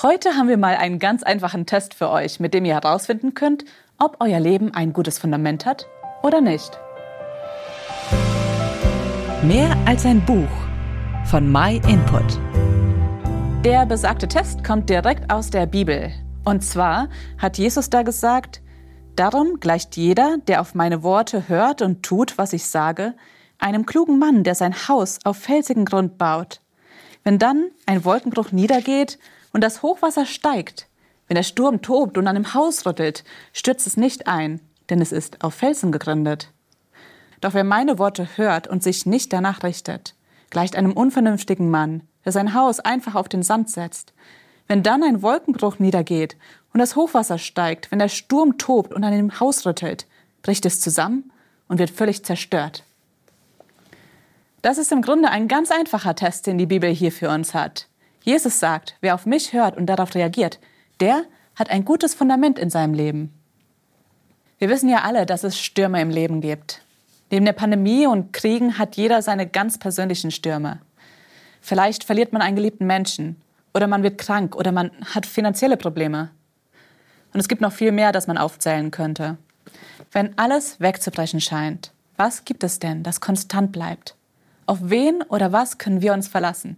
Heute haben wir mal einen ganz einfachen Test für euch, mit dem ihr herausfinden könnt, ob euer Leben ein gutes Fundament hat oder nicht. Mehr als ein Buch von My Input. Der besagte Test kommt direkt aus der Bibel. Und zwar hat Jesus da gesagt, Darum gleicht jeder, der auf meine Worte hört und tut, was ich sage, einem klugen Mann, der sein Haus auf felsigen Grund baut. Wenn dann ein Wolkenbruch niedergeht und das Hochwasser steigt, wenn der Sturm tobt und an dem Haus rüttelt, stürzt es nicht ein, denn es ist auf Felsen gegründet. Doch wer meine Worte hört und sich nicht danach richtet, gleicht einem unvernünftigen Mann, der sein Haus einfach auf den Sand setzt. Wenn dann ein Wolkenbruch niedergeht und das Hochwasser steigt, wenn der Sturm tobt und an dem Haus rüttelt, bricht es zusammen und wird völlig zerstört. Das ist im Grunde ein ganz einfacher Test, den die Bibel hier für uns hat. Jesus sagt, wer auf mich hört und darauf reagiert, der hat ein gutes Fundament in seinem Leben. Wir wissen ja alle, dass es Stürme im Leben gibt. Neben der Pandemie und Kriegen hat jeder seine ganz persönlichen Stürme. Vielleicht verliert man einen geliebten Menschen oder man wird krank oder man hat finanzielle Probleme. Und es gibt noch viel mehr, das man aufzählen könnte. Wenn alles wegzubrechen scheint, was gibt es denn, das konstant bleibt? Auf wen oder was können wir uns verlassen?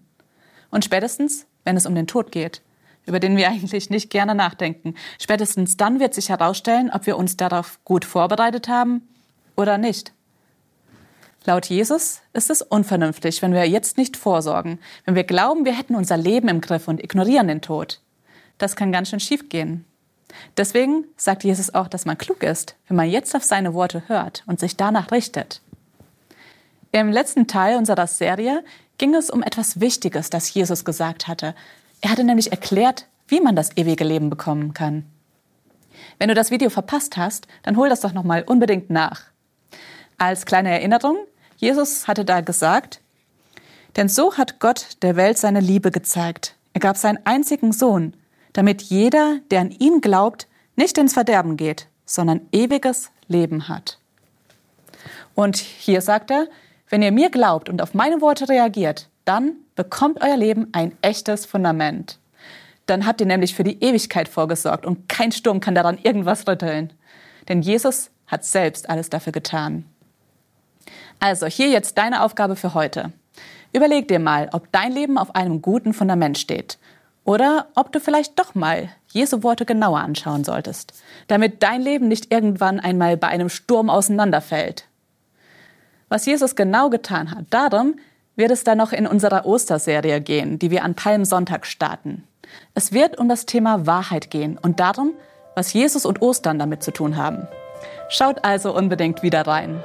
Und spätestens, wenn es um den Tod geht, über den wir eigentlich nicht gerne nachdenken, spätestens dann wird sich herausstellen, ob wir uns darauf gut vorbereitet haben oder nicht. Laut Jesus ist es unvernünftig, wenn wir jetzt nicht vorsorgen, wenn wir glauben, wir hätten unser Leben im Griff und ignorieren den Tod. Das kann ganz schön schief gehen. Deswegen sagt Jesus auch, dass man klug ist, wenn man jetzt auf seine Worte hört und sich danach richtet. Im letzten Teil unserer Serie ging es um etwas Wichtiges, das Jesus gesagt hatte. Er hatte nämlich erklärt, wie man das ewige Leben bekommen kann. Wenn du das Video verpasst hast, dann hol das doch noch mal unbedingt nach. Als kleine Erinnerung, Jesus hatte da gesagt, denn so hat Gott der Welt seine Liebe gezeigt. Er gab seinen einzigen Sohn, damit jeder, der an ihn glaubt, nicht ins Verderben geht, sondern ewiges Leben hat. Und hier sagt er, wenn ihr mir glaubt und auf meine Worte reagiert, dann bekommt euer Leben ein echtes Fundament. Dann habt ihr nämlich für die Ewigkeit vorgesorgt und kein Sturm kann daran irgendwas rütteln. Denn Jesus hat selbst alles dafür getan. Also hier jetzt deine Aufgabe für heute. Überleg dir mal, ob dein Leben auf einem guten Fundament steht oder ob du vielleicht doch mal Jesu Worte genauer anschauen solltest, damit dein Leben nicht irgendwann einmal bei einem Sturm auseinanderfällt. Was Jesus genau getan hat, darum wird es dann noch in unserer Osterserie gehen, die wir an Palmsonntag starten. Es wird um das Thema Wahrheit gehen und darum, was Jesus und Ostern damit zu tun haben. Schaut also unbedingt wieder rein.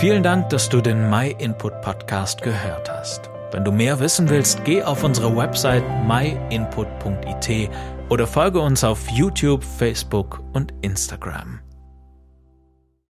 Vielen Dank, dass du den My Input Podcast gehört hast. Wenn du mehr wissen willst, geh auf unsere Website myinput.it oder folge uns auf YouTube, Facebook und Instagram.